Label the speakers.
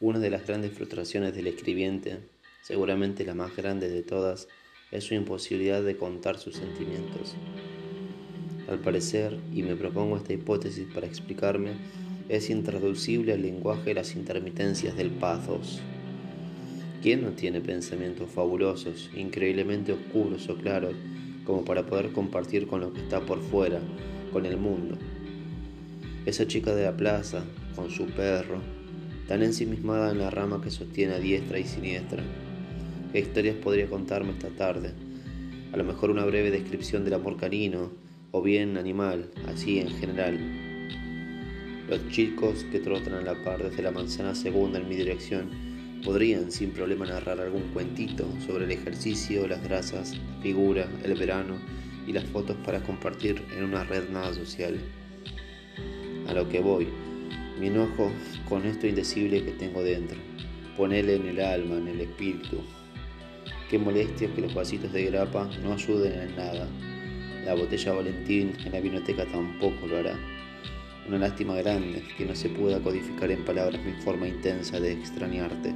Speaker 1: Una de las grandes frustraciones del escribiente, seguramente la más grande de todas, es su imposibilidad de contar sus sentimientos. Al parecer, y me propongo esta hipótesis para explicarme, es intraducible al lenguaje las intermitencias del pathos. ¿Quién no tiene pensamientos fabulosos, increíblemente oscuros o claros, como para poder compartir con lo que está por fuera, con el mundo? Esa chica de la plaza, con su perro, tan ensimismada en la rama que sostiene a diestra y siniestra. ¿Qué historias podría contarme esta tarde? A lo mejor una breve descripción del amor canino, o bien animal, así en general. Los chicos que trotan a la par desde la manzana segunda en mi dirección podrían sin problema narrar algún cuentito sobre el ejercicio, las grasas, la figura, el verano y las fotos para compartir en una red nada social. A lo que voy, mi enojo con esto indecible que tengo dentro. Ponele en el alma, en el espíritu. Qué molestia que los vasitos de grapa no ayuden en nada. La botella Valentín en la biblioteca tampoco lo hará. Una lástima grande que no se pueda codificar en palabras mi forma intensa de extrañarte.